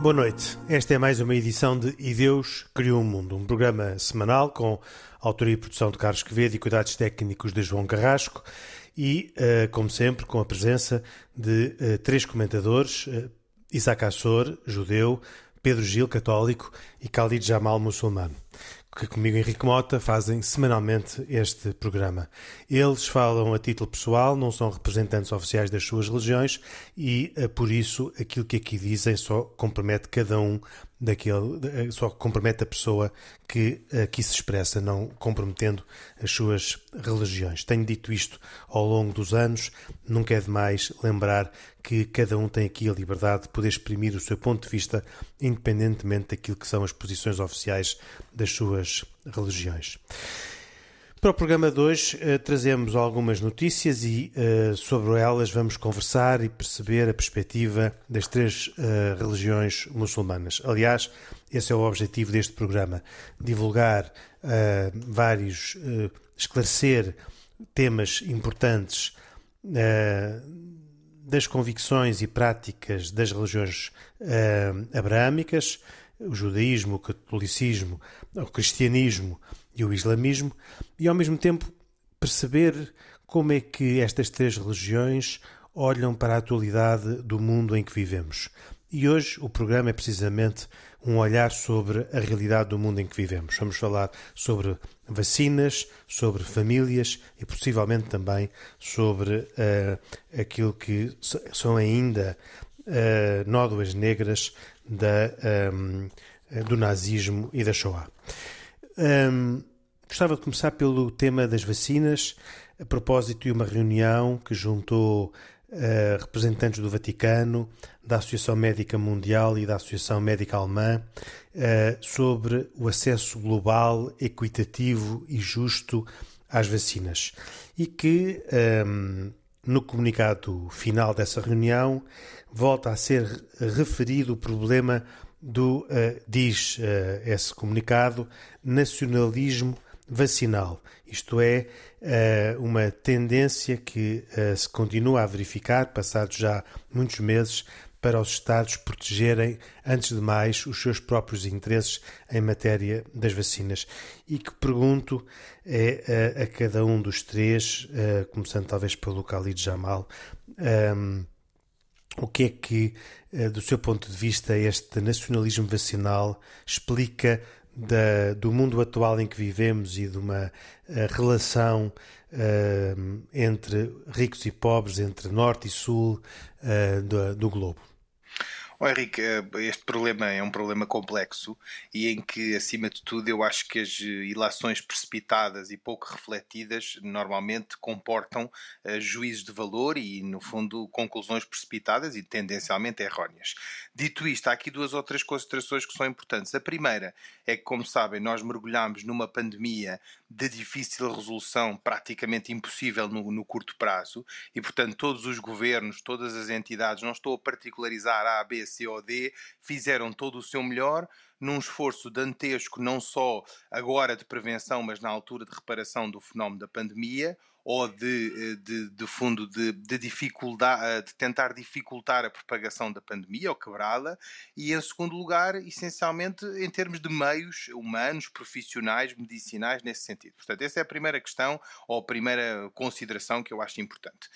Boa noite. Esta é mais uma edição de E Deus Criou o Mundo, um programa semanal com autoria e produção de Carlos Quevedo e cuidados técnicos de João Carrasco e, uh, como sempre, com a presença de uh, três comentadores, uh, Isaac Assor, judeu, Pedro Gil, católico, e Khalid Jamal, muçulmano que comigo Henrique Mota fazem semanalmente este programa. Eles falam a título pessoal, não são representantes oficiais das suas religiões e, por isso, aquilo que aqui dizem só compromete cada um daquele, eh, só compromete a pessoa que aqui se expressa, não comprometendo as suas religiões. Tenho dito isto ao longo dos anos, nunca é demais lembrar que cada um tem aqui a liberdade de poder exprimir o seu ponto de vista, independentemente daquilo que são as posições oficiais das suas religiões. Para o programa de hoje uh, trazemos algumas notícias e uh, sobre elas vamos conversar e perceber a perspectiva das três uh, religiões muçulmanas. Aliás, esse é o objetivo deste programa: divulgar vários, esclarecer temas importantes das convicções e práticas das religiões abraâmicas, o judaísmo, o catolicismo, o cristianismo e o islamismo, e ao mesmo tempo perceber como é que estas três religiões olham para a atualidade do mundo em que vivemos. E hoje o programa é precisamente um olhar sobre a realidade do mundo em que vivemos. Vamos falar sobre vacinas, sobre famílias e possivelmente também sobre uh, aquilo que são ainda uh, nódoas negras da, um, eh, do nazismo e da Shoah. Um, gostava de começar pelo tema das vacinas, a propósito de uma reunião que juntou uh, representantes do Vaticano, da Associação Médica Mundial e da Associação Médica Alemã uh, sobre o acesso global, equitativo e justo às vacinas. E que, um, no comunicado final dessa reunião, volta a ser referido o problema do, uh, diz uh, esse comunicado, nacionalismo vacinal. Isto é, uh, uma tendência que se continua a verificar, passados já muitos meses, para os Estados protegerem, antes de mais, os seus próprios interesses em matéria das vacinas. E que pergunto é, a, a cada um dos três, começando talvez pelo Khalid Jamal, um, o que é que, eh, do seu ponto de vista, este nacionalismo vacinal explica da, do mundo atual em que vivemos e de uma eh, relação uh, entre ricos e pobres, entre norte e sul uh, do, do globo? Oh, Henrique, eh, este problema é um problema complexo e em que, acima de tudo, eu acho que as ilações precipitadas e pouco refletidas normalmente comportam uh, juízos de valor e, no fundo, conclusões precipitadas e tendencialmente erróneas. Dito isto, há aqui duas ou três considerações que são importantes. A primeira é que, como sabem, nós mergulhamos numa pandemia de difícil resolução, praticamente impossível no, no curto prazo, e, portanto, todos os governos, todas as entidades, não estou a particularizar A, B, COD fizeram todo o seu melhor num esforço dantesco, não só agora de prevenção, mas na altura de reparação do fenómeno da pandemia, ou de, eh, de, de fundo de, de, dificuldade, eh, de tentar dificultar a propagação da pandemia ou quebrá-la, e em segundo lugar, essencialmente em termos de meios humanos, profissionais, medicinais, nesse sentido. Portanto, essa é a primeira questão ou a primeira consideração que eu acho importante.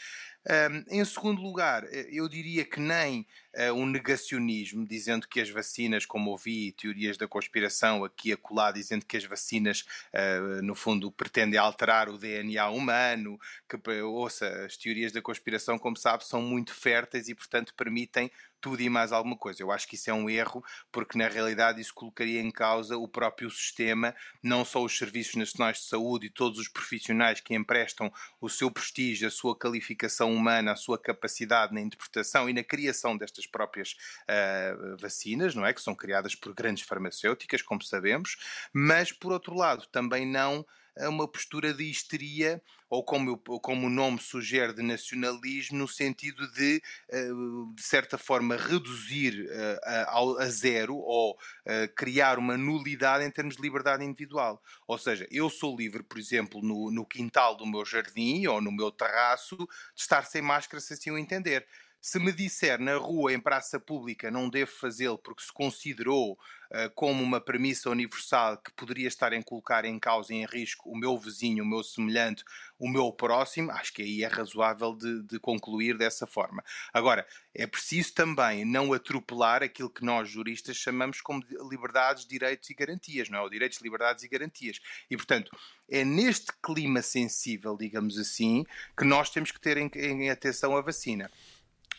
Um, em segundo lugar, eh, eu diria que nem uh, um negacionismo, dizendo que as vacinas, como ouvi teorias da conspiração aqui e acolá, dizendo que as vacinas, uh, no fundo, pretendem alterar o DNA humano que ouça as teorias da conspiração, como sabe, são muito férteis e, portanto, permitem tudo e mais alguma coisa. Eu acho que isso é um erro, porque na realidade isso colocaria em causa o próprio sistema, não só os serviços nacionais de saúde e todos os profissionais que emprestam o seu prestígio, a sua qualificação humana, a sua capacidade na interpretação e na criação destas próprias uh, vacinas, não é? Que são criadas por grandes farmacêuticas, como sabemos, mas por outro lado também não a uma postura de histeria, ou como, como o nome sugere, de nacionalismo, no sentido de, eh, de certa forma, reduzir eh, a, a zero ou eh, criar uma nulidade em termos de liberdade individual. Ou seja, eu sou livre, por exemplo, no, no quintal do meu jardim ou no meu terraço, de estar sem máscara se assim o entender. Se me disser na rua, em praça pública, não devo fazê-lo porque se considerou uh, como uma premissa universal que poderia estar em colocar em causa e em risco o meu vizinho, o meu semelhante, o meu próximo, acho que aí é razoável de, de concluir dessa forma. Agora, é preciso também não atropelar aquilo que nós juristas chamamos como liberdades, direitos e garantias, não é? O direitos, liberdades e garantias. E, portanto, é neste clima sensível, digamos assim, que nós temos que ter em, em atenção a vacina.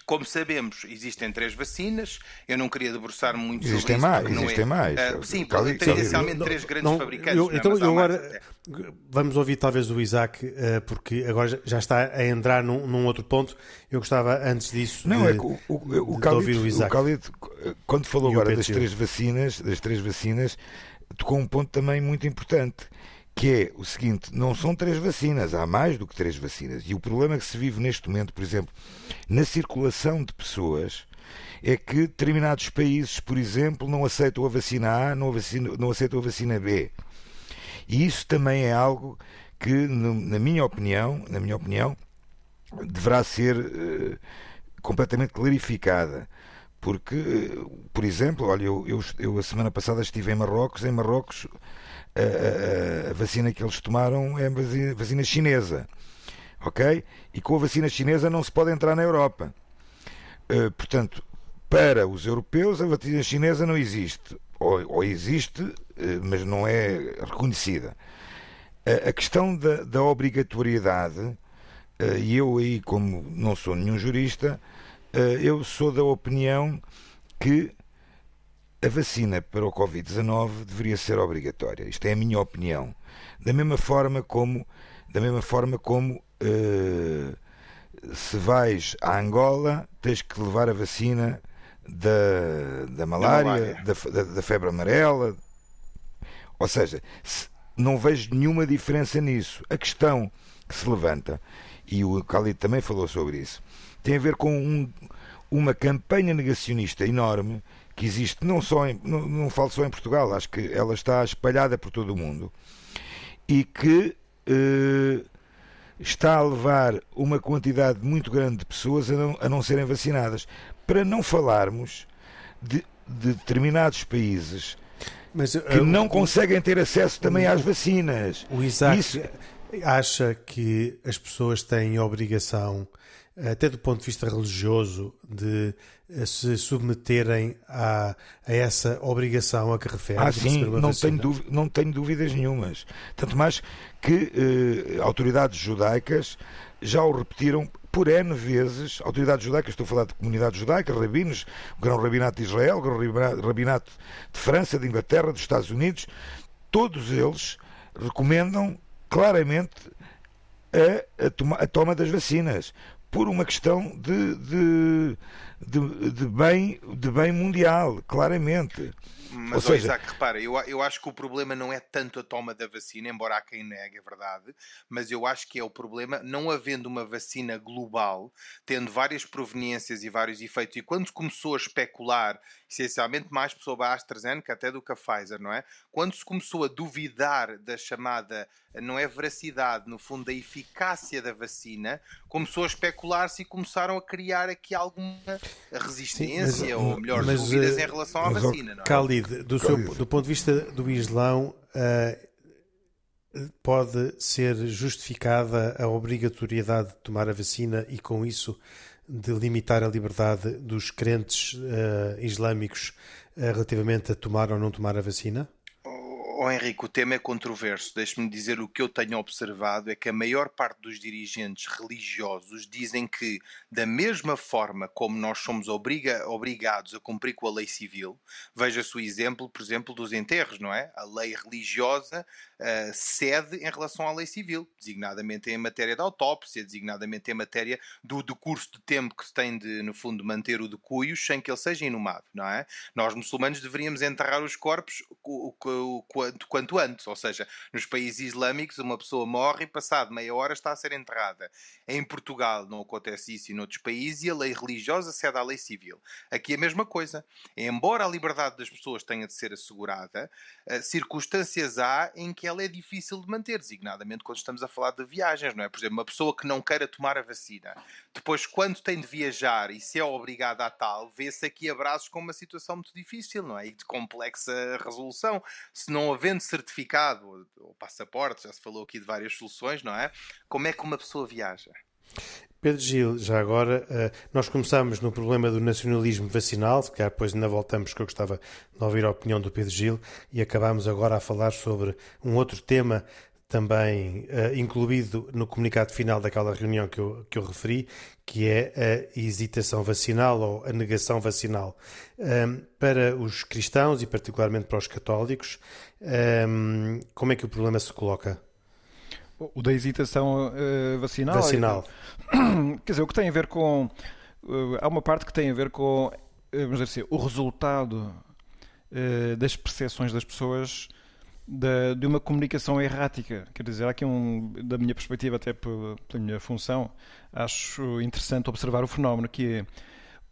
Como sabemos, existem três vacinas. Eu não queria debruçar-me muito existem sobre mais, isso. Existem é, mais, uh, Sim, Cali, tendencialmente não, três grandes não, fabricantes. Eu, é? então, eu agora vamos ouvir talvez o Isaac, uh, porque agora já está a entrar num, num, outro ponto. Eu gostava antes disso não, de, é que o, o, o, Khalid, ouvir o Isaac. O Khalid, quando falou agora das três vacinas, das três vacinas, tocou um ponto também muito importante que é o seguinte: não são três vacinas, há mais do que três vacinas. E o problema que se vive neste momento, por exemplo, na circulação de pessoas, é que determinados países, por exemplo, não aceitam a vacina A, não, vacina, não aceitam a vacina B. E isso também é algo que, na minha opinião, na minha opinião, deverá ser uh, completamente clarificada. Porque, por exemplo, olha, eu, eu, eu a semana passada estive em Marrocos, em Marrocos a, a, vacina que eles tomaram é a vacina, vacina chinesa. Ok? E com a vacina chinesa não se pode entrar na Europa. Uh, portanto, para os europeus, a vacina chinesa não existe. Ou, ou existe, uh, mas não é reconhecida. A questão da, da obrigatoriedade, e eu aí, como não sou nenhum jurista, eu sou da opinião que a vacina para o Covid-19 deveria ser obrigatória. Isto é a minha opinião. Da mesma forma como, da mesma forma como uh, se vais a Angola, tens que levar a vacina da, da malária, da, da, da febre amarela. Ou seja, se, não vejo nenhuma diferença nisso. A questão que se levanta, e o Khalid também falou sobre isso, tem a ver com um, uma campanha negacionista enorme que existe não só em, não, não falo só em Portugal, acho que ela está espalhada por todo o mundo e que eh, está a levar uma quantidade muito grande de pessoas a não, a não serem vacinadas. Para não falarmos de, de determinados países Mas, que uh, não o, conseguem ter acesso também o, às vacinas. O Isaac Isso... acha que as pessoas têm obrigação até do ponto de vista religioso, de eh, se submeterem a, a essa obrigação a que refere. Ah, sim, não tenho, dúvida, não tenho dúvidas nenhumas. Tanto mais que eh, autoridades judaicas já o repetiram por N vezes, autoridades judaicas, estou a falar de comunidades judaicas, rabinos, o Grão Rabinato de Israel, o Grão Rabinato de França, de Inglaterra, dos Estados Unidos, todos eles recomendam claramente a, a, toma, a toma das vacinas por uma questão de, de, de, de, bem, de bem mundial, claramente. Mas, Ou seja... Isaac, repara, eu, eu acho que o problema não é tanto a toma da vacina, embora há quem negue, é verdade, mas eu acho que é o problema, não havendo uma vacina global, tendo várias proveniências e vários efeitos, e quando começou a especular, essencialmente mais pessoa a AstraZeneca até do que a Pfizer, não é? Quando se começou a duvidar da chamada, não é veracidade, no fundo, da eficácia da vacina, começou a especular-se e começaram a criar aqui alguma resistência, Sim, mas, ou melhor, mas, dúvidas em relação à vacina, não é? do, seu, do ponto de vista do Islão, uh, pode ser justificada a obrigatoriedade de tomar a vacina e, com isso, de limitar a liberdade dos crentes uh, islâmicos uh, relativamente a tomar ou não tomar a vacina? Oh, Henrique, o tema é controverso. Deixe-me dizer o que eu tenho observado é que a maior parte dos dirigentes religiosos dizem que, da mesma forma como nós somos obriga obrigados a cumprir com a lei civil, veja-se o exemplo, por exemplo, dos enterros, não é? A lei religiosa cede em relação à lei civil, designadamente em matéria de autópsia, designadamente em matéria do decurso de tempo que se tem de, no fundo, manter o decuio sem que ele seja inumado, não é? Nós, muçulmanos, deveríamos enterrar os corpos o, o, o quanto, quanto antes. Ou seja, nos países islâmicos, uma pessoa morre e, passado meia hora, está a ser enterrada. Em Portugal não acontece isso e noutros países, e a lei religiosa cede à lei civil. Aqui a mesma coisa. Embora a liberdade das pessoas tenha de ser assegurada, eh, circunstâncias há em que ela é difícil de manter, designadamente quando estamos a falar de viagens, não é? Por exemplo, uma pessoa que não queira tomar a vacina, depois, quando tem de viajar e se é obrigada a tal, vê-se aqui abraços com uma situação muito difícil, não é? E de complexa resolução. Se não havendo certificado ou passaporte, já se falou aqui de várias soluções, não é? Como é que uma pessoa viaja? Pedro Gil, já agora, eh, nós começámos no problema do nacionalismo vacinal, se calhar depois ainda voltamos, que eu gostava de ouvir a opinião do Pedro Gil, e acabámos agora a falar sobre um outro tema também uh, incluído no comunicado final daquela reunião que eu, que eu referi, que é a hesitação vacinal ou a negação vacinal. Um, para os cristãos e particularmente para os católicos, um, como é que o problema se coloca? O da hesitação uh, vacinal? Vacinal. Quer dizer, o que tem a ver com... Uh, há uma parte que tem a ver com, vamos dizer assim, o resultado das percepções das pessoas de, de, uma comunicação errática. Quer dizer, há aqui um, da minha perspectiva, até pela, pela minha função, acho interessante observar o fenómeno que é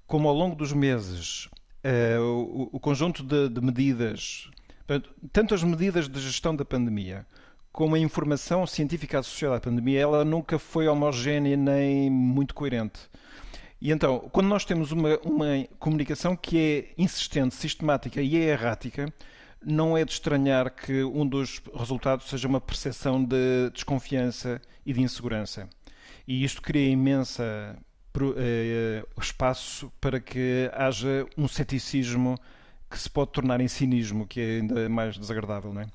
como ao longo dos meses uh, o, o, conjunto de, de medidas, tanto as medidas de gestão da pandemia como a informação científica associada à pandemia, ela nunca foi homogénea nem muito coerente. E então, quando nós temos uma, uma comunicação que é insistente, sistemática e é errática, não é de estranhar que um dos resultados seja uma percepção de desconfiança e de insegurança. E isto cria imensa uh, espaço para que haja um ceticismo que se pode tornar em cinismo, que é ainda mais desagradável. Não é?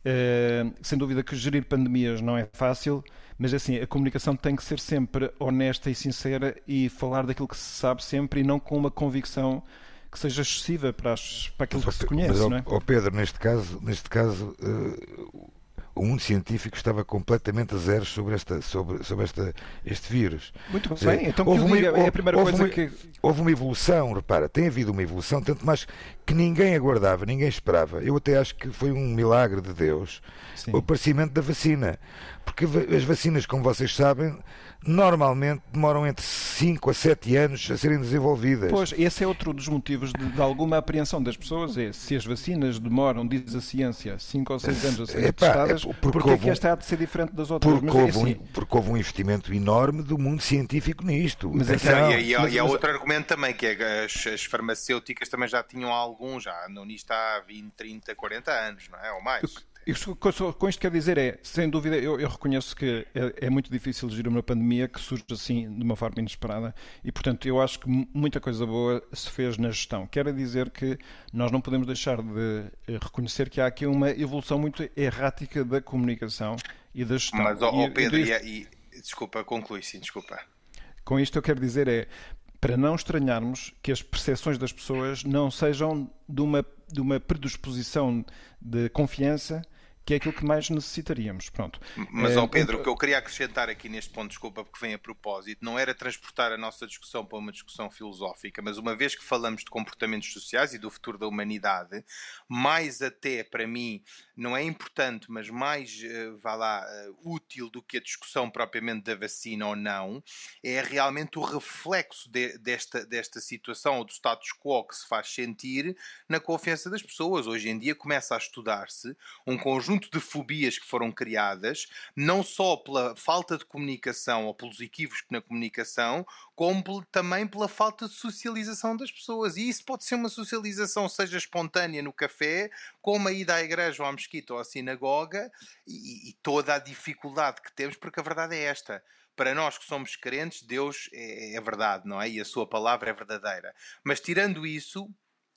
Uh, sem dúvida que gerir pandemias não é fácil, mas assim, a comunicação tem que ser sempre honesta e sincera e falar daquilo que se sabe sempre e não com uma convicção que seja excessiva para, as, para aquilo mas, que se conhece, mas, não é? Pedro, neste caso, neste caso uh, o mundo científico estava completamente a zero sobre, esta, sobre, sobre esta, este vírus. Muito bem, então houve uma, é a primeira houve coisa uma, que... Houve uma evolução, repara, tem havido uma evolução, tanto mais que ninguém aguardava, ninguém esperava. Eu até acho que foi um milagre de Deus Sim. o aparecimento da vacina. Porque as vacinas, como vocês sabem, normalmente demoram entre 5 a 7 anos a serem desenvolvidas. Pois, esse é outro dos motivos de, de alguma apreensão das pessoas, é se as vacinas demoram, diz a ciência, 5 ou 6 anos a serem Epá, testadas, é porque, porque é que esta há de ser diferente das outras? Porque, houve, assim, um, porque houve um investimento enorme do mundo científico nisto. Mas, então, e, e, e, há outro argumento também, que é que as, as, farmacêuticas também já tinham algum, já andam nisto há 20, 30, 40 anos, não é? Ou mais. Isso, com isto quer dizer é, sem dúvida, eu, eu reconheço que é, é, muito difícil gerir uma pandemia que surge assim de uma forma inesperada e, portanto, eu acho que muita coisa boa se fez na gestão. Quer dizer que nós não podemos deixar de eh, reconhecer que há aqui uma evolução muito errática da comunicação e da gestão. Mas, oh, e, Pedro, e, e, desculpa, conclui sim, desculpa. Com isto eu quero dizer é, para não estranharmos que as percepções das pessoas não sejam de uma, de uma predisposição de confiança que é aquilo que mais necessitaríamos. Pronto. Mas, ó Pedro, o que eu queria acrescentar aqui neste ponto, desculpa, porque vem a propósito, não era transportar a nossa discussão para uma discussão filosófica, mas uma vez que falamos de comportamentos sociais e do futuro da humanidade, mais até para mim, não é importante, mas mais, uh, vá lá, útil do que a discussão propriamente da vacina ou não, é realmente o reflexo de, desta, desta situação ou do status quo que se faz sentir na confiança das pessoas. Hoje em dia começa a estudar-se um conjunto conjunto de fobias que foram criadas, não só pela falta de comunicação ou pelos equívocos na comunicação, como também pela falta de socialização das pessoas. E isso pode ser uma socialização, seja espontânea no café, como a ida à igreja ou à mesquita ou à sinagoga, e, e toda a dificuldade que temos, porque a verdade é esta para nós que somos crentes, Deus é, é, verdade, não é? E a sua palavra é verdadeira. Mas tirando isso,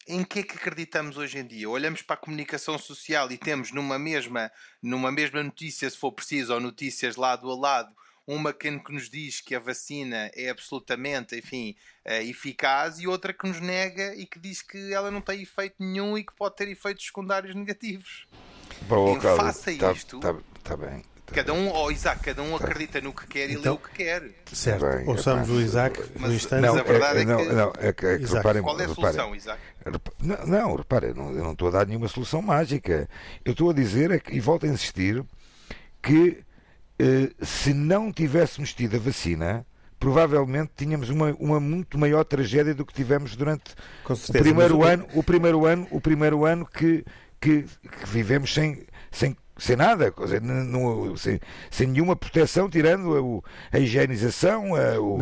em que é que acreditamos hoje em dia? Olhamos para a comunicação social e temos numa mesma, numa mesma notícia, se for preciso, ou notícias lado a lado, uma que nos diz que a vacina é absolutamente, enfim, eh, eficaz e outra que nos nega e que diz que ela não tem efeito nenhum e que pode ter efeitos secundários negativos. Bom, Quem faça tá, isto. Está tá bem. Tá cada um, oh, Isaac, cada um acredita no que quer e então, lê o que quer. Certo, bem, ouçamos o Isaac mas, no instante. Não, a verdade é, é, que. Não, é que, é que reparem, Qual é a solução, reparem, Isaac? Não, não repare, eu não, eu não estou a dar nenhuma solução mágica. Eu estou a dizer, é que, e volto a insistir, que eh, se não tivéssemos tido a vacina, provavelmente tínhamos uma, uma muito maior tragédia do que tivemos durante certeza, o primeiro mas... ano, o primeiro ano, o primeiro ano que, que, que vivemos sem, sem sem nada, sem, sem, nenhuma proteção, tirando a, a higienização. A, o,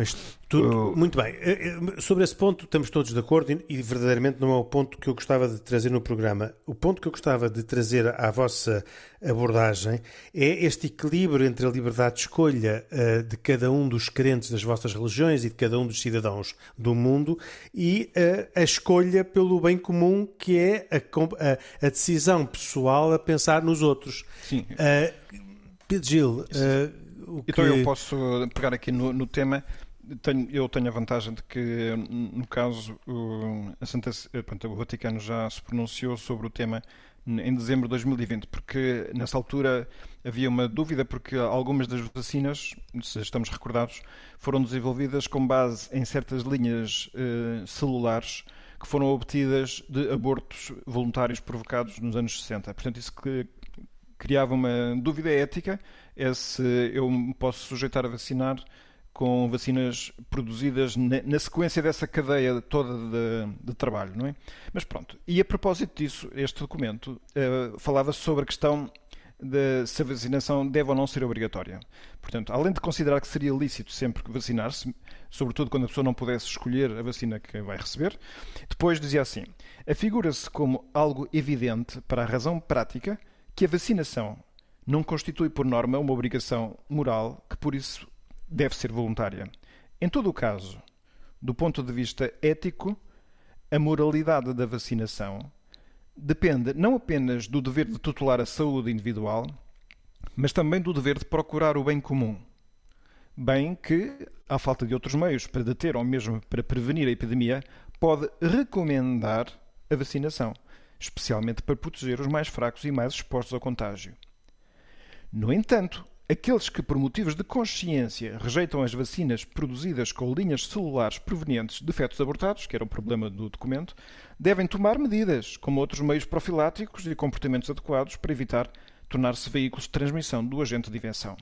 tudo, muito bem. Eh, eh, sobre esse ponto estamos todos de acordo e, e, verdadeiramente não é o ponto que eu gostava de trazer no programa. O ponto que eu gostava de trazer à vossa abordagem é este equilíbrio entre a liberdade de escolha uh, de cada um dos crentes das vossas religiões e de cada um dos cidadãos do mundo e uh, a escolha pelo bem comum que é a, a, a decisão pessoal a pensar nos outros. Sim. Uh, Pedro Gil, então eu posso pegar aqui no, no tema tenho, eu tenho a vantagem de que, no caso, o, Santa, pronto, o Vaticano já se pronunciou sobre o tema em dezembro de 2020, porque nessa altura havia uma dúvida, porque algumas das vacinas, se estamos recordados, foram desenvolvidas com base em certas linhas eh, celulares que foram obtidas de abortos voluntários provocados nos anos 60. Portanto, isso que criava uma dúvida ética é se eu me posso sujeitar a vacinar com vacinas produzidas na, sequência dessa cadeia toda de, de, trabalho, não é? Mas pronto. E a propósito disso, este documento uh, falava sobre a questão de se a vacinação deve ou não ser obrigatória. Portanto, além de considerar que seria lícito sempre vacinar-se, sobretudo quando a pessoa não pudesse escolher a vacina que vai receber, depois dizia assim: afigura-se como algo evidente para a razão prática que a vacinação não constitui por norma uma obrigação moral que por isso deve ser voluntária. Em todo o caso, do ponto de vista ético, a moralidade da vacinação depende não apenas do dever de tutelar a saúde individual, mas também do dever de procurar o bem comum. Bem que, à falta de outros meios para deter ou mesmo para prevenir a epidemia, pode recomendar a vacinação, especialmente para proteger os mais fracos e mais expostos ao contágio. No entanto, Aqueles que, por motivos de consciência, rejeitam as vacinas produzidas com linhas celulares provenientes de fetos abortados, que era o problema do documento, devem tomar medidas, como outros meios profiláticos e comportamentos adequados para evitar tornar-se veículos de transmissão do agente de invenção.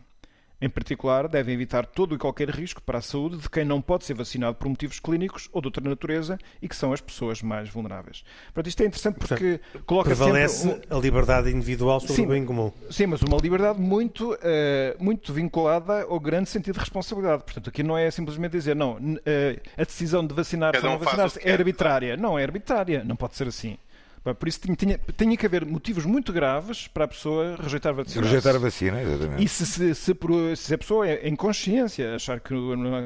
Em particular, devem evitar todo e qualquer risco para a saúde de quem não pode ser vacinado por motivos clínicos ou de outra natureza e que são as pessoas mais vulneráveis. Portanto, isto é interessante porque Portanto, coloca prevalece sempre... Um... a liberdade individual sobre sim, o bem comum. Sim, mas uma liberdade muito, uh, muito vinculada ao grande sentido de responsabilidade. Portanto, aqui não é simplesmente dizer, não, uh, a decisão de vacinar-se ou não vacinar-se é arbitrária. Não, é arbitrária. Não pode ser assim. Por isso tinha, tinha, que haver motivos muito graves para a pessoa rejeitar a vacina. Rejeitar a vacina, exatamente. E se, se, se, se a pessoa é em consciência achar que,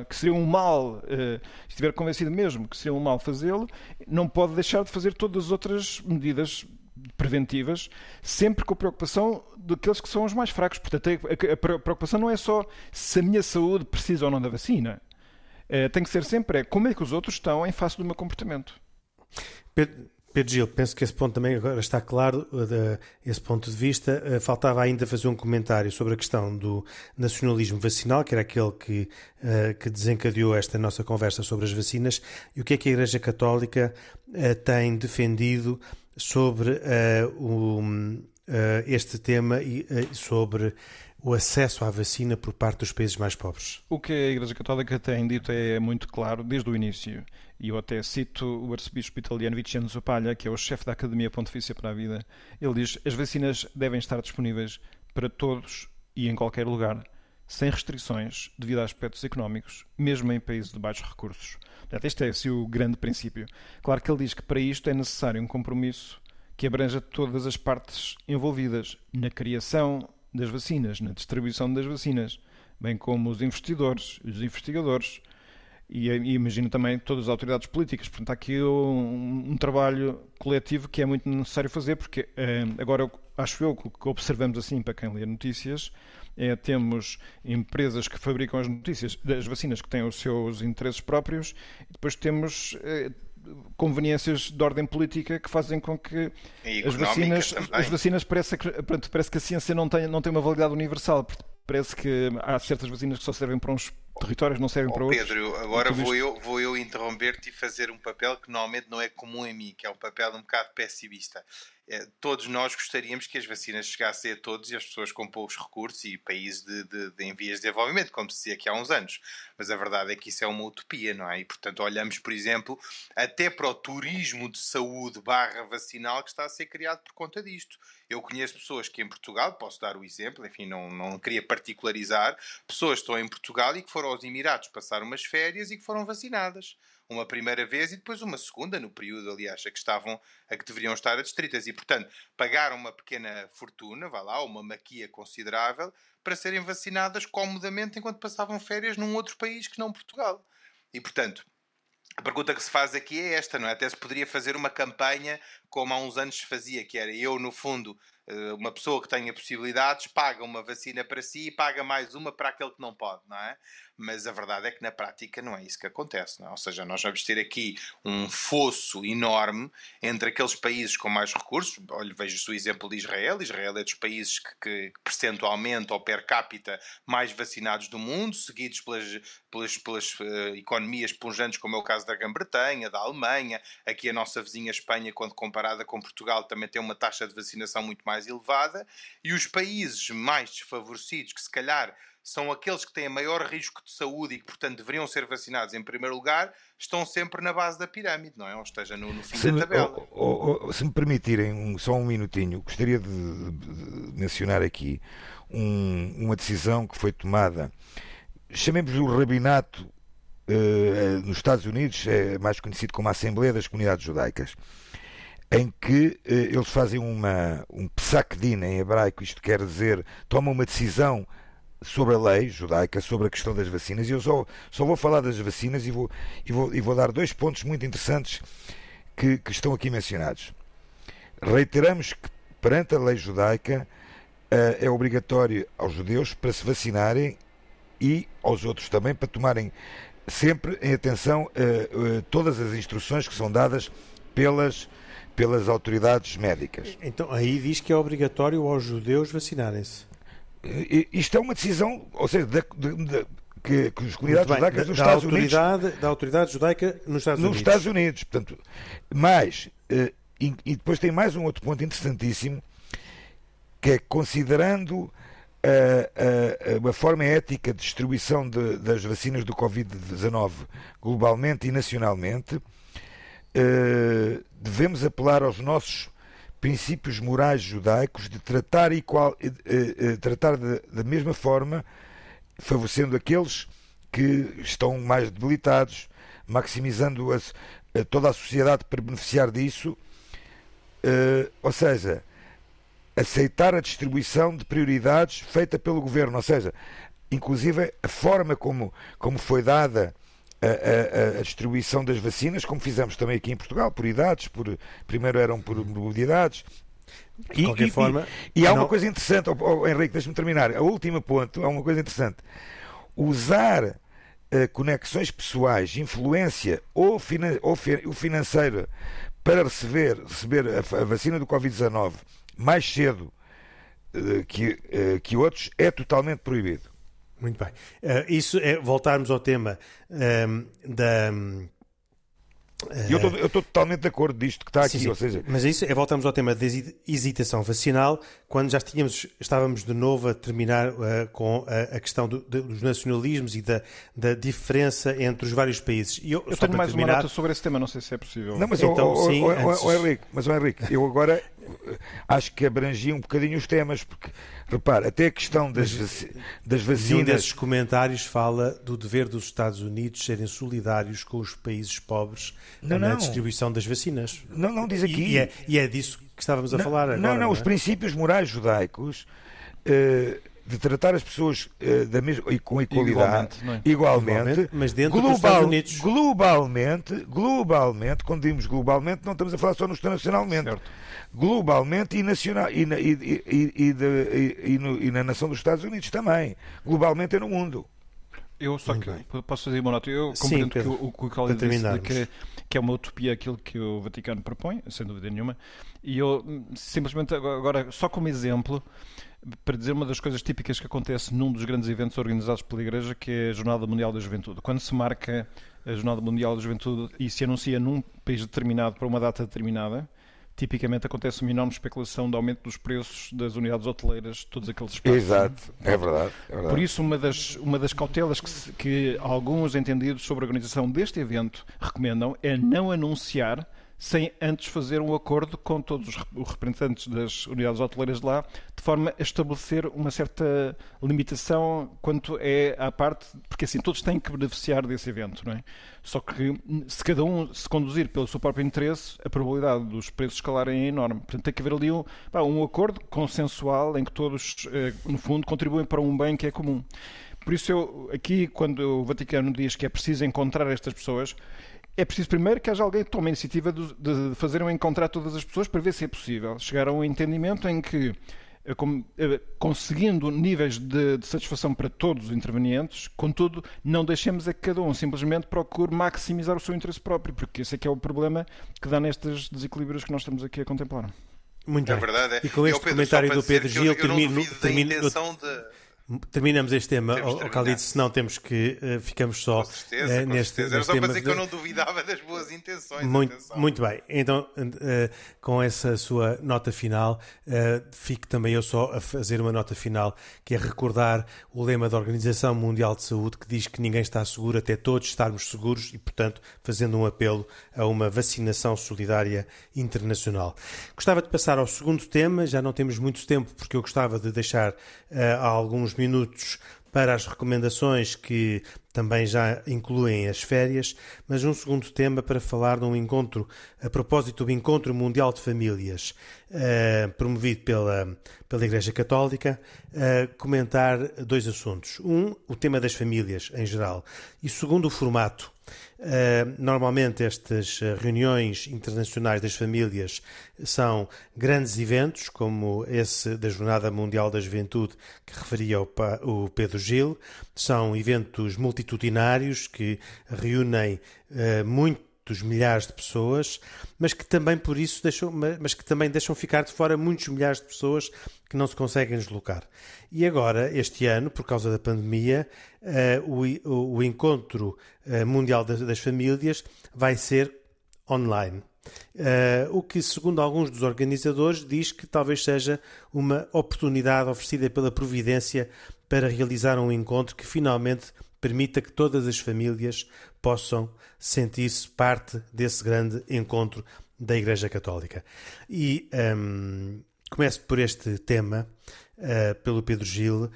que seria um mal, uh, estiver convencido mesmo que seria um mal fazê-lo, não pode deixar de fazer todas as outras medidas preventivas, sempre com a preocupação daqueles que são os mais fracos. Portanto, a, a preocupação não é só se a minha saúde precisa ou não da vacina. Uh, tem que ser sempre é como é que os outros estão em face do meu comportamento. Pedro, Pedro Gil, penso que esse ponto também agora está claro, esse ponto de vista. Eh, faltava ainda fazer um comentário sobre a questão do nacionalismo vacinal, que era aquele que, eh, que desencadeou esta nossa conversa sobre as vacinas, e o que é que a Igreja Católica eh, tem defendido sobre este tema e sobre o acesso à vacina por parte dos países mais pobres? O que a Igreja Católica tem dito é muito claro desde o início. E eu até cito o arcebispo italiano Vincenzo Palha, que é o chefe da Academia Pontifícia para a Vida. Ele diz: as vacinas devem estar disponíveis para todos e em qualquer lugar, sem restrições devido a aspectos económicos, mesmo em países de baixos recursos. Este é assim, o grande princípio. Claro que ele diz que para isto é necessário um compromisso que abranja todas as partes envolvidas na criação, das vacinas, na distribuição das vacinas, bem como os investidores, os investigadores e, e imagino também todas as autoridades políticas. Portanto, há aqui um, um trabalho coletivo que é muito necessário fazer, porque eh, agora acho eu que observamos assim para quem lê notícias. É, temos empresas que fabricam as notícias, as vacinas que têm os seus interesses próprios, e depois temos eh, conveniências de ordem política que fazem com que as vacinas, as vacinas parece que, parece que a ciência não tem, não tem uma validade universal. Parece que há certas vacinas que só servem para uns territórios, não servem oh, para outros. Pedro, agora vou eu, vou eu interromper-te e fazer um papel que normalmente não é comum em mim, que é um papel um bocado pessimista. É, todos nós gostaríamos que as vacinas chegassem a todos e as pessoas com poucos recursos e países de, de, de, em vias de desenvolvimento, como se dizia aqui há uns anos. Mas a verdade é que isso é uma utopia, não é? E, portanto, olhamos, por exemplo, até para o turismo de saúde barra vacinal que está a ser criado por conta disto. Eu conheço pessoas que em Portugal, posso dar o exemplo, enfim, não, não queria particularizar, pessoas que estão em Portugal e que foram aos Emirados passar umas férias e que foram vacinadas uma primeira vez e depois uma segunda, no período, aliás, a que estavam, a que deveriam estar adstritas. E, portanto, pagaram uma pequena fortuna, vá lá, uma maquia considerável, para serem vacinadas comodamente enquanto passavam férias num outro país que não Portugal. E, portanto, a pergunta que se faz aqui é esta, não é? Até se poderia fazer uma campanha como há uns anos se fazia, que era eu, no fundo, uma pessoa que tenha possibilidades paga uma vacina para si e paga mais uma para aquele que não pode, não é? Mas a verdade é que na prática não é isso que acontece, não é? Ou seja, nós vamos ter aqui um fosso enorme entre aqueles países com mais recursos. Olha, vejo o exemplo de Israel. Israel é dos países que, que percentualmente ou per capita mais vacinados do mundo, seguidos pelas, pelas, pelas uh, economias punjantes, como é o caso da Grã-Bretanha, da Alemanha. Aqui a nossa vizinha Espanha, quando comparada com Portugal, também tem uma taxa de vacinação muito mais mais elevada, e os países mais desfavorecidos, que se calhar são aqueles que têm maior risco de saúde e que, portanto, deveriam ser vacinados em primeiro lugar, estão sempre na base da pirâmide, não é? Ou esteja, no, no fim se da tabela. Me, se me permitirem um, só um minutinho, gostaria de, de mencionar aqui um, uma decisão que foi tomada, chamemos o rabinato Uh, nos Estados Unidos, é mais conhecido como a Assembleia das Comunidades Judaicas em que eh, eles fazem uma, um psak din em hebraico, isto quer dizer, tomam uma decisão sobre a lei judaica, sobre a questão das vacinas, e eu só, só vou falar das vacinas e vou, e vou, e vou dar dois pontos muito interessantes que, que estão aqui mencionados. Reiteramos que, perante a lei judaica, uh, é obrigatório aos judeus para se vacinarem e aos outros também para tomarem sempre em atenção uh, uh, todas as instruções que são dadas pelas pelas autoridades médicas. Então aí diz que é obrigatório aos judeus vacinarem-se. Isto é uma decisão, ou seja, da, de, que, que as comunidades bem, judaicas dos Estados autoridade, Unidos. Da autoridade judaica nos Estados nos Unidos. Estados Unidos. Portanto, mas, eh, e, e depois tem mais um outro ponto interessantíssimo, que é considerando a, a, a, forma ética de distribuição de, das vacinas do Covid-19 globalmente e nacionalmente, devemos apelar aos nossos princípios morais judaicos de tratar, igual, uh, uh, tratar da mesma forma, favorecendo aqueles que estão mais debilitados, maximizando as, toda a sociedade para beneficiar disso, ou seja, aceitar a distribuição de prioridades feita pelo governo, ou seja, inclusive a forma como, como foi dada a, a, a, distribuição das vacinas, como fizemos também aqui em Portugal, por idades, por, primeiro eram por idades. De e, qualquer e, forma. E, e há não... uma coisa interessante, oh, oh, Henrique, deixa-me terminar. A última ponto, há uma coisa interessante. Usar uh, conexões pessoais, influência ou, finan ou fi o financeiro para receber, receber a, a vacina do Covid-19 mais cedo uh, que, uh, que outros é totalmente proibido. Muito bem. Uh, isso é voltarmos ao tema um, ehm, da. Um, eu estou totalmente de acordo disto que está aqui, sim, ou seja... Mas isso é, voltamos ao tema da hesitação vacinal, quando já tínhamos, estávamos de novo a terminar uh, com a, a questão do, de, dos nacionalismos e da, da, diferença entre os vários países. E eu, eu tenho mais terminar... uma nota sobre esse tema, não sei se é possível. Não, mas, então, o, sim, o, antes... o, Henrique, mas o Henrique, eu agora acho que abrangia um bocadinho os temas, porque, repara, até a questão das, das vacinas. Um desses comentários fala do dever dos Estados Unidos serem solidários com os países pobres não, na não. distribuição das vacinas. Não, não, diz aqui. E, e, é, e é, disso que estávamos a não, falar agora. Não, não, não os é? princípios morais judaicos. Uh, de tratar as pessoas uh, da mesma, e com equalidade, igualmente, é? igualmente, igualmente, mas dentro global, dos Estados Unidos. Globalmente, globalmente, quando dizemos globalmente, não estamos a falar só nacionalmente. Certo. Globalmente e, nacional, e, na, e, e, de, no, e, na nação dos Estados Unidos também. Globalmente é no mundo. Eu só que posso fazer uma nota. Eu compreendo que o, o que o disse que, que é uma utopia aquilo que o Vaticano propõe, sem dúvida nenhuma. E eu hum, simplesmente agora, só como exemplo, para dizer uma das coisas típicas que acontece num dos grandes eventos organizados pela Igreja, que é a Jornada Mundial da Juventude. Quando se marca a Jornada Mundial da Juventude e se anuncia num país determinado para uma data determinada, tipicamente acontece uma enorme especulação de aumento dos preços das unidades hoteleiras todos aqueles espaços. Exato, é verdade. É verdade. Por isso, uma das, uma das cautelas que, se, que alguns entendidos sobre a organização deste evento recomendam é não anunciar sem antes fazer um acordo com todos os representantes das unidades hoteleiras de lá, de forma a estabelecer uma certa limitação quanto é à parte, porque assim todos têm que beneficiar desse evento, não é? Só que se cada um se conduzir pelo seu próprio interesse, a probabilidade dos preços escalarem é enorme. Portanto, tem que haver ali um, pá, um acordo consensual em que todos, eh, no fundo, contribuem para um bem que é comum. Por isso, eu, aqui, quando o Vaticano diz que é preciso encontrar estas pessoas, é preciso primeiro que haja alguém que tome a iniciativa de, de fazer um encontrar todas as pessoas para ver se é possível chegar a um entendimento em que, eh, eh, conseguindo níveis de, de, satisfação para todos os intervenientes, contudo, não deixemos a que cada um simplesmente procure maximizar o seu interesse próprio, porque esse é que é o problema que dá nestes desequilíbrios que nós estamos aqui a contemplar. Muito é bem. verdade, é. E com este comentário do Pedro Gil, termino. termino de Terminamos este tema, ao Calide, senão temos que uh, ficamos só com certeza, uh, neste, certeza. Era só para dizer que eu não duvidava das boas intenções. Muito, muito bem. Então, uh, com essa sua nota final, fico também eu só a fazer uma nota final, que é recordar o lema da Organização Mundial de Saúde, que diz que ninguém está seguro até todos estarmos seguros e, portanto, fazendo um apelo a uma vacinação solidária internacional. Gostava de passar ao segundo tema, já não temos muito tempo, porque eu gostava de deixar alguns minutos para as recomendações que também já incluem as férias, mas um segundo tema para falar de um encontro, a propósito do Encontro Mundial de Famílias, uh, promovido pela, pela Igreja Católica, uh, comentar dois assuntos. Um, o tema das famílias em geral, e segundo, o formato. Uh, normalmente estas reuniões internacionais das famílias são grandes eventos, como esse da Jornada Mundial da Juventude que referia o, o Pedro Gil, são eventos multitudinários que reúnem uh, muitos milhares de pessoas, mas que também por isso deixam, mas que também deixam ficar de fora muitos milhares de pessoas que não se conseguem deslocar. E agora, este ano, por causa da pandemia, uh, o, o, encontro uh, mundial das, das, famílias vai ser online. Uh, o que, segundo alguns dos organizadores, diz que talvez seja uma oportunidade oferecida pela Providência para realizar um encontro que finalmente permita que todas as famílias possam sentir-se parte desse grande encontro da Igreja Católica. E um, começo por este tema, uh, pelo Pedro Gil, uh,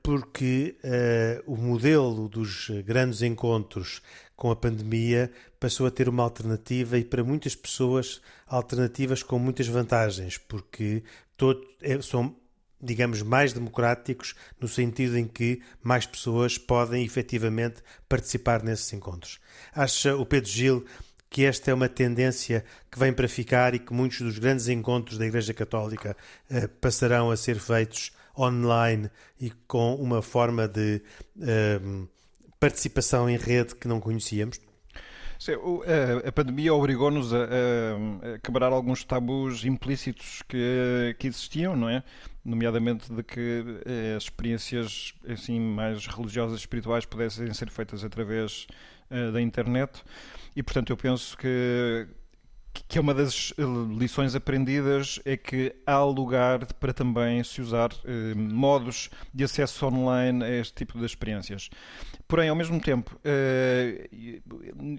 porque uh, o modelo dos grandes encontros com a pandemia passou a ter uma alternativa e para muitas pessoas alternativas com muitas vantagens, porque todo, é, são digamos, mais democráticos, no sentido em que mais pessoas podem efetivamente participar nesses encontros. Acha o Pedro Gil que esta é uma tendência que vem para ficar e que muitos dos grandes encontros da Igreja Católica eh, passarão a ser feitos online e com uma forma de eh, participação em rede que não conhecíamos? A, pandemia obrigou-nos a, a, quebrar alguns tabus implícitos que, que existiam, não é? Nomeadamente de que eh, as experiências assim, mais religiosas e espirituais pudessem ser feitas através uh, da internet. E, portanto, eu penso que, que é uma das eh, lições aprendidas é que há lugar para também se usar eh, modos de acesso online a este tipo de experiências. Porém, ao mesmo tempo, eh,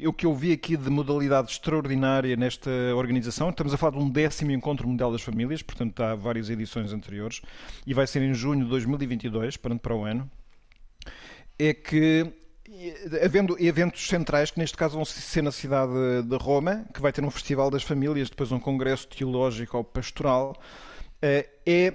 o que eu vi aqui de modalidade extraordinária nesta organização, estamos a falar de um décimo Encontro Mundial das Famílias, portanto há várias edições anteriores, e vai ser em junho de 2022, para, para o ano, é que havendo eventos centrais, que neste caso vão ser na cidade de Roma, que vai ter um Festival das Famílias, depois um congresso teológico ou pastoral, eh, é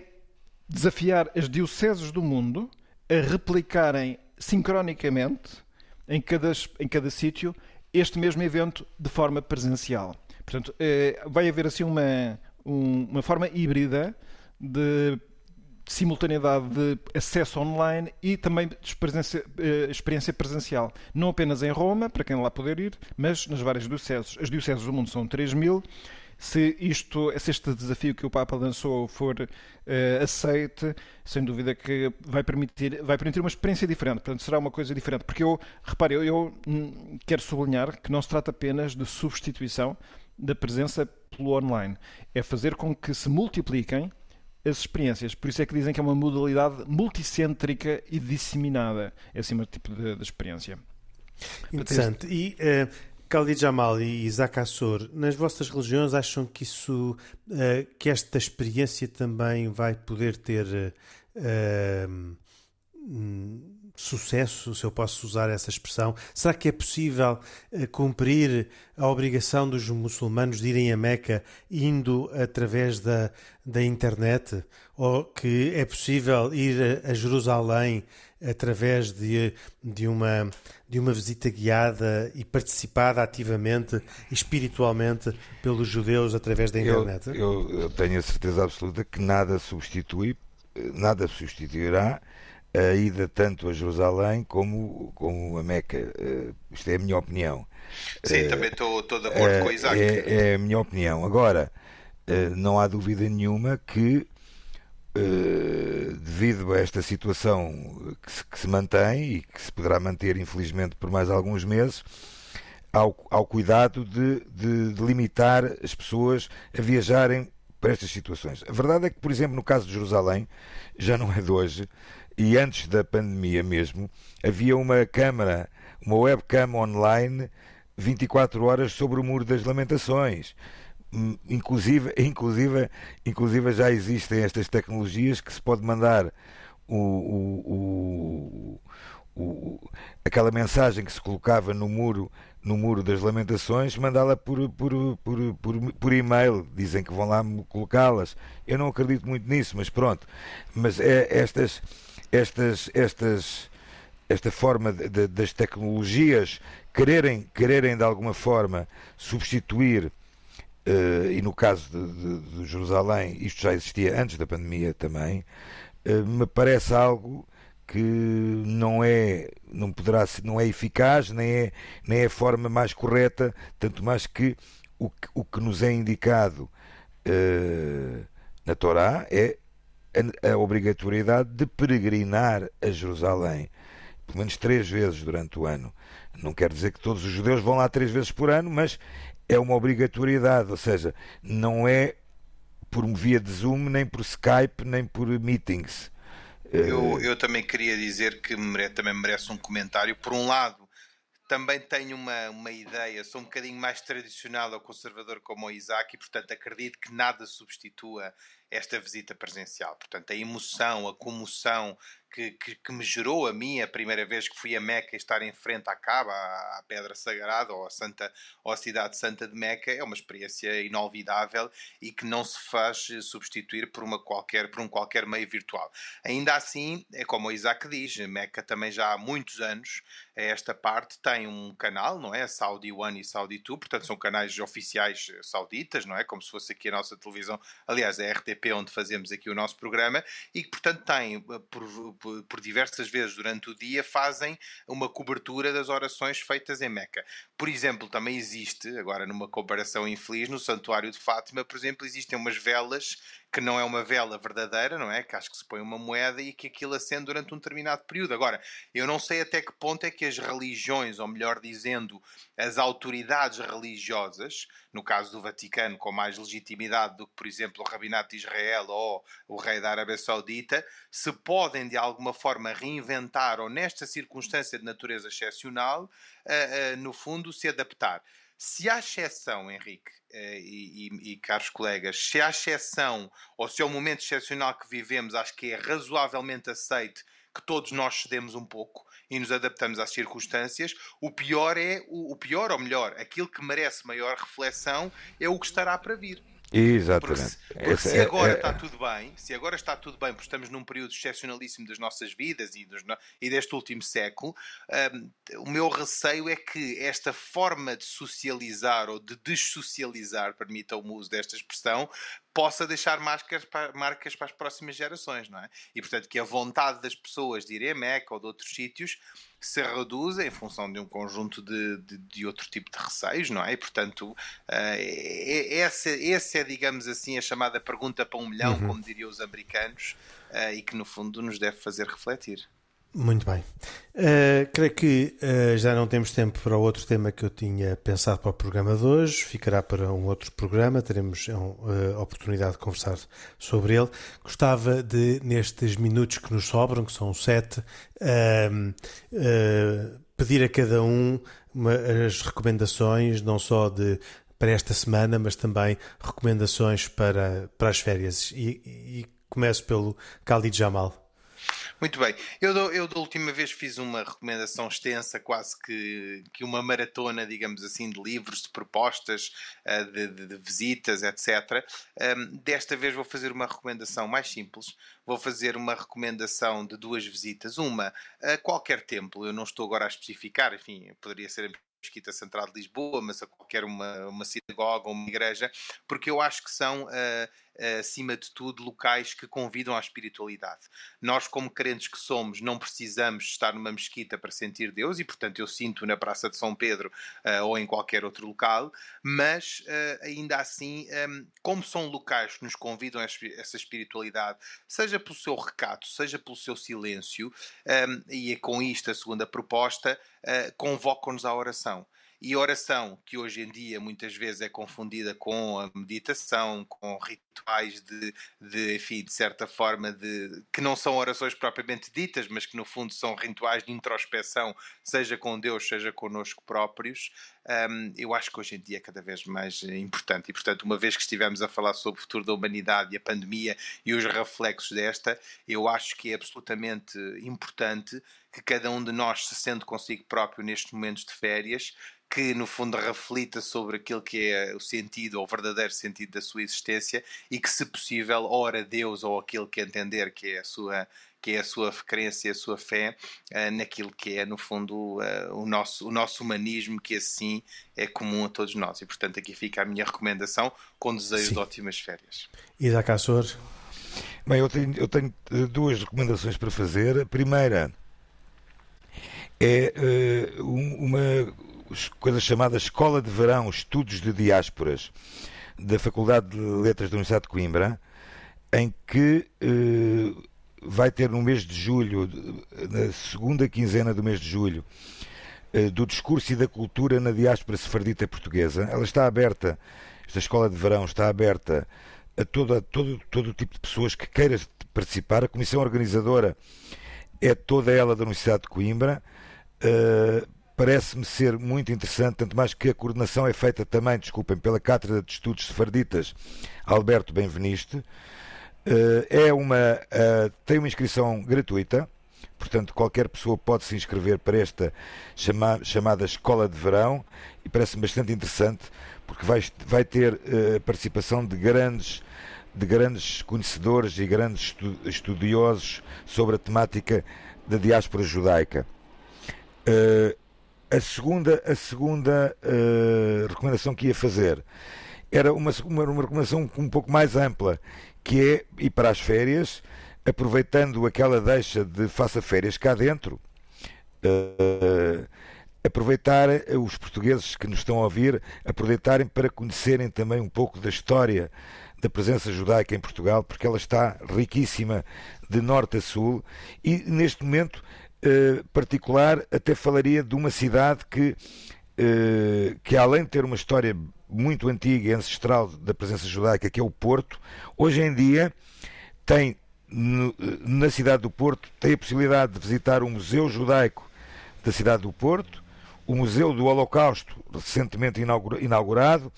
desafiar as dioceses do mundo a replicarem sincronicamente em cada, em cada sítio este mesmo evento de forma presencial. Portanto, eh, vai haver assim uma, uma forma híbrida de simultaneidade de acesso online e também eh, experiência, presencial. Não apenas em Roma, para quem lá poder ir, mas nas várias dioceses. As dioceses do mundo são 3 mil. Se, isto, se este desafio que o Papa lançou for uh, aceite, sem dúvida que vai permitir, vai permitir uma experiência diferente. Portanto, será uma coisa diferente. Porque eu, repare, eu, eu hum, quero sublinhar que não se trata apenas de substituição da presença pelo online. É fazer com que se multipliquem as experiências. Por isso é que dizem que é uma modalidade multicêntrica e disseminada. É assim um tipo de, de experiência. Interessante. E uh, Khalid Jamal e Isaac Assor, nas vossas religiões acham que isso, uh, que esta experiência também vai poder ter uh, sucesso, se eu posso usar essa expressão? Será que é possível uh, cumprir a obrigação dos muçulmanos de irem a Meca indo através da, da internet? Ou que é possível ir a, a Jerusalém através de, de, uma, de uma visita guiada e participada ativamente, espiritualmente, pelos judeus através da internet? Eu, eu, eu tenho a certeza absoluta que nada substitui, nada substituirá a ida tanto a Jerusalém como, como a Meca. Uh, isto é a minha opinião. Sim, uh, também estou de acordo uh, com o Isaac. É, é, a minha opinião. Agora, não há dúvida nenhuma que, devido a esta situação que se, que se, mantém e que se poderá manter, infelizmente, por mais alguns meses, ao, ao cuidado de, de, de limitar as pessoas a viajarem para estas situações. A verdade é que, por exemplo, no caso de Jerusalém, já não é de hoje, e antes da pandemia mesmo, havia uma câmara, uma webcam online 24 horas sobre o Muro das Lamentações. Hum, inclusive, inclusive, inclusive já existem estas tecnologias que se pode mandar o, o, o, o aquela mensagem que se colocava no muro no muro das lamentações, mandá-la por, por, por, por, por e-mail. Dizem que vão lá colocá-las. Eu não acredito muito nisso, mas pronto. Mas é, estas, estas, estas, esta forma de, de, das tecnologias quererem, quererem de alguma forma substituir, uh, e no caso de, de, Jerusalém, isto já existia antes da pandemia também, uh, me parece algo que não é não poderá não é eficaz nem é nem é a forma mais correta tanto mais que o que, o que nos é indicado uh, na Torá é a, a obrigatoriedade de peregrinar a Jerusalém, pelo menos três vezes durante o ano. Não quer dizer que todos os judeus vão lá três vezes por ano, mas é uma obrigatoriedade, ou seja, não é por via de Zoom, nem por Skype, nem por meetings. Eu, eu também queria dizer que mere, também merece um comentário. Por um lado, também tenho uma, uma ideia, sou um bocadinho mais tradicional ou conservador como o Isaac e, portanto, acredito que nada substitua esta visita presencial. Portanto, a emoção, a comoção que, que, que, me gerou a mim a primeira vez que fui a Meca e estar em frente à Caba, à, Pedra Sagrada ou à, Santa, ou à Cidade Santa de Meca, é uma experiência inolvidável e que não se faz substituir por, uma qualquer, por um qualquer meio virtual. Ainda assim, é como o Isaac diz, Meca também já há muitos anos, esta parte tem um canal, não é? Saudi One e Saudi Two, portanto são canais oficiais sauditas, não é? Como se fosse aqui a nossa televisão, aliás, é a RTP onde fazemos aqui o nosso programa, e que portanto tem por, por, por, diversas vezes durante o dia, fazem uma cobertura das orações feitas em Meca. Por exemplo, também existe, agora numa comparação infeliz, no Santuário de Fátima, por exemplo, existem umas velas que não é uma vela verdadeira, não é? Que acho que se põe uma moeda e que aquilo acende durante um determinado período. Agora, eu não sei até que ponto é que as religiões, ou melhor dizendo, as autoridades religiosas, no caso do Vaticano, com mais legitimidade do que, por exemplo, o Rabinato de Israel ou o rei da Arábia Saudita, se podem de alguma forma reinventar ou, nesta circunstância de natureza excepcional, uh, uh, no fundo, se adaptar. Se há exceção, Henrique e, e, e, caros colegas, se há exceção ou se é um momento excepcional que vivemos, acho que é razoavelmente aceite que todos nós cedemos um pouco e nos adaptamos às circunstâncias. O pior é, o, o pior ou melhor, aquilo que merece maior reflexão é o que estará para vir. Exatamente. Porque, se agora é, é, está tudo bem, se agora está tudo bem, porque estamos num período excepcionalíssimo das nossas vidas e, dos, e deste último século, um, o meu receio é que esta forma de socializar ou de dessocializar, permita o uso desta expressão, possa deixar marcas para, marcas para as próximas gerações, não é? E portanto que a vontade das pessoas de ir a Meca ou de outros sítios se reduz em função de um conjunto de, de, de outro tipo de receios, não é? E, portanto, uh, essa, essa é, digamos assim, a chamada pergunta para um milhão, uhum. como diriam os americanos, uh, e que no fundo nos deve fazer refletir. Muito bem. Uh, creio que uh, já não temos tempo para o outro tema que eu tinha pensado para o programa de hoje. Ficará para um outro programa. Teremos uh, oportunidade de conversar sobre ele. Gostava de, nestes minutos que nos sobram, que são sete, pedir a cada um uma, as recomendações, não só de para esta semana, mas também recomendações para, para as férias. E, e começo pelo Khalid Jamal. Muito bem. Eu, eu da última vez fiz uma recomendação extensa, quase que, que uma maratona, digamos assim, de livros, de propostas, eh, de, de, de visitas, etc. desta vez vou fazer uma recomendação mais simples. Vou fazer uma recomendação de duas visitas. Uma a qualquer templo, eu não estou agora a especificar, enfim, poderia ser Mesquita Central de Lisboa, mas a qualquer uma, uma sinagoga ou uma igreja, porque eu acho que são, uh, acima de tudo, locais que convidam à espiritualidade. Nós, como crentes que somos, não precisamos estar numa mesquita para sentir Deus, e portanto eu sinto na Praça de São Pedro uh, ou em qualquer outro local, mas ainda assim, um, como são locais que nos convidam a essa espiritualidade, seja pelo seu recato, seja pelo seu silêncio, um, e é com isto a segunda proposta, convocam-nos à oração. E oração, que hoje em dia muitas vezes é confundida com a meditação, com rituais de, de enfim, de certa forma, de, que não são orações propriamente ditas, mas que no fundo são rituais de introspeção, seja com Deus, seja connosco próprios, um, eu acho que hoje em dia é cada vez mais importante. E, portanto, uma vez que estivemos a falar sobre o futuro da humanidade e a pandemia e os reflexos desta, eu acho que é absolutamente importante que cada um de nós se sente consigo próprio nestes momentos de férias, que no fundo reflita sobre aquilo que é o sentido ou o verdadeiro sentido da sua existência e que, se possível, ora Deus ou aquilo que entender que é a sua que é a sua crença e a sua fé uh, naquilo que é, no fundo, uh, o, nosso, o nosso humanismo, que assim é comum a todos nós. E, portanto, aqui fica a minha recomendação com desejo Sim. de ótimas férias. Isaac Assor? Bem, eu tenho, eu tenho eh, duas recomendações para fazer. A primeira é uh, uma coisa chamada Escola de Verão Estudos de Diásporas da Faculdade de Letras da Universidade de Coimbra, em que uh, vai ter no mês de julho, na segunda quinzena do mês de julho, uh, do discurso e da cultura na diáspora sefardita portuguesa. Ela está aberta, esta escola de verão está aberta a todo, a todo, todo o tipo de pessoas que queiram participar. A comissão organizadora é toda ela da Universidade de Coimbra. Uh, parece-me ser muito interessante, tanto mais que a coordenação é feita também, desculpem, pela Cátedra de Estudos Sefarditas Alberto Benveniste. Eh, é uma, eh, tem uma inscrição gratuita, portanto qualquer pessoa pode se inscrever para esta chamada Escola de Verão e parece-me bastante interessante porque vai, vai ter eh, a participação de grandes de grandes conhecedores e grandes estudiosos sobre a temática da diáspora judaica. A segunda, a segunda uh, recomendação que ia fazer era uma, uma, uma, recomendação um pouco mais ampla, que é ir para as férias, aproveitando aquela deixa de faça férias cá dentro, uh, aproveitar os portugueses que nos estão a ouvir, aproveitarem para conhecerem também um pouco da história da presença judaica em Portugal, porque ela está riquíssima de norte a sul e neste momento eh, particular, até falaria de uma cidade que, uh, que além de ter uma história muito antiga e ancestral da presença judaica, que é o Porto, hoje em dia tem no, na cidade do Porto tem a possibilidade de visitar o Museu Judaico da cidade do Porto, o Museu do Holocausto, recentemente inaugurado,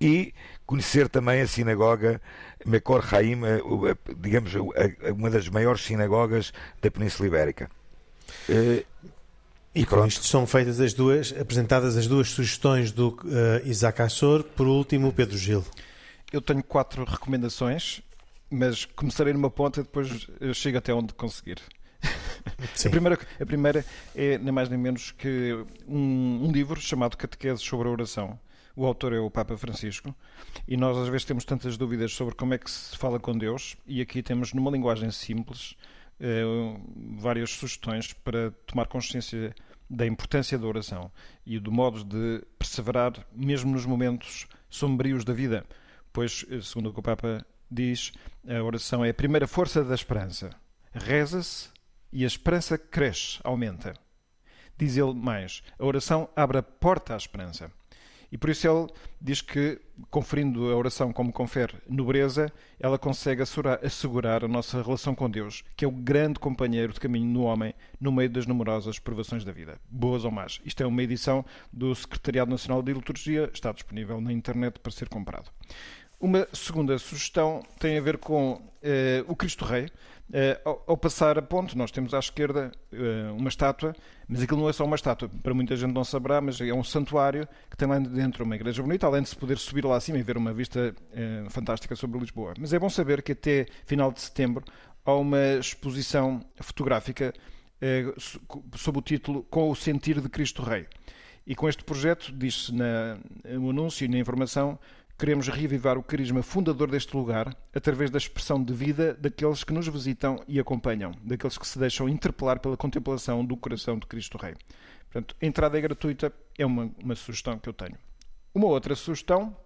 e conhecer também a sinagoga Mekor Haim, digamos, uma das maiores sinagogas da Península Ibérica. Uh, e com isto são feitas as duas, apresentadas as duas sugestões do uh, Isaac Assor, por último o Pedro Gil. eu tenho quatro recomendações, mas começarei numa ponta e depois chego até onde conseguir. A primeira, a primeira é nem mais nem menos que um, um livro chamado Catequese sobre a Oração. O autor é o Papa Francisco e nós às vezes temos tantas dúvidas sobre como é que se fala com Deus e aqui temos numa linguagem simples várias sugestões para tomar consciência da importância da oração e do modo de perseverar mesmo nos momentos sombrios da vida, pois, eh, segundo o que o Papa diz, a oração é a primeira força da esperança. Reza-se e a esperança cresce, aumenta. Diz ele mais: a oração abre a porta à esperança. E por isso ele diz que, conferindo a oração como confere nobreza, ela consegue assegurar a nossa relação com Deus, que é o grande companheiro de caminho no homem no meio das numerosas provações da vida, boas ou más. Isto é uma edição do Secretariado Nacional de Liturgia, está disponível na internet para ser comprado. Uma segunda sugestão tem a ver com eh, o Cristo Rei. Uh, ao, ao, passar a ponte, nós temos à esquerda uh, uma estátua, mas aquilo não é só uma estátua, para muita gente não saberá, mas é um santuário que tem lá dentro uma igreja bonita, além de se poder subir lá acima e ver uma vista uh, fantástica sobre Lisboa. Mas é bom saber que até final de setembro há uma exposição fotográfica sob o título Com o Sentir de Cristo Rei. E com este projeto, diz-se no anúncio e na informação, Queremos reavivar o carisma fundador deste lugar através da expressão de vida daqueles que nos visitam e acompanham, daqueles que se deixam interpelar pela contemplação do coração de Cristo Rei. Portanto, a entrada é gratuita, é uma, uma sugestão que eu tenho. Uma outra sugestão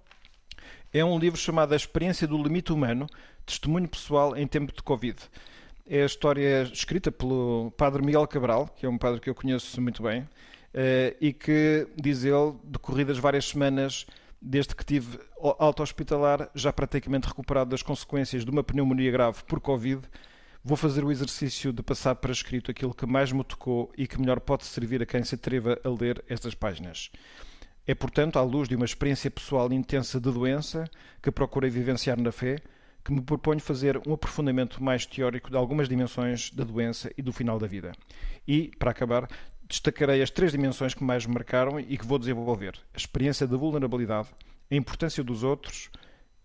é um livro chamado A Experiência do Limite Humano, Testemunho Pessoal em Tempo de Covid. É a história escrita pelo padre Miguel Cabral, que é um padre que eu conheço muito bem, eh, e que, diz ele, decorridas várias semanas desde que tive alta hospitalar, já praticamente recuperado das consequências de uma pneumonia grave por Covid, vou fazer o exercício de passar para escrito aquilo que mais me tocou e que melhor pode servir a quem se atreva a ler estas páginas. É, portanto, à luz de uma experiência pessoal intensa de doença que procurei vivenciar na fé, que me proponho fazer um aprofundamento mais teórico de algumas dimensões da doença e do final da vida. E, para acabar, destacarei as três dimensões que mais me marcaram e que vou desenvolver: a experiência da vulnerabilidade, a importância dos outros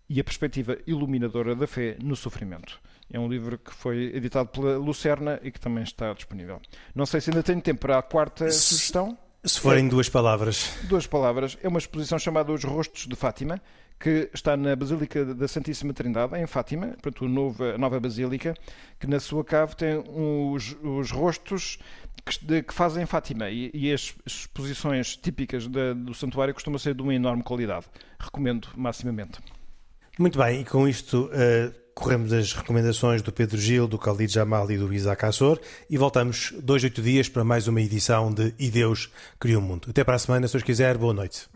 e a perspectiva iluminadora da fé no sofrimento. É um livro que foi editado pela Lucerna e que também está disponível. Não sei se ainda tenho tempo para a quarta sugestão. Se forem é, duas palavras. Duas palavras. É uma exposição chamada Os Rostos de Fátima, que está na Basílica da Santíssima Trindade, em Fátima, portanto, a nova, a nova Basílica, que na sua cave tem os, os rostos que, de, que fazem Fátima e, e, as exposições típicas do santuário costumam ser de uma enorme qualidade. Recomendo maximamente. Muito bem, e com isto uh, corremos as recomendações do Pedro Gil, do Khalid Jamal e do Isaac Assor e voltamos dois, oito dias para mais uma edição de E Deus Criou o Mundo. Até para a semana, se os quiser, boa noite.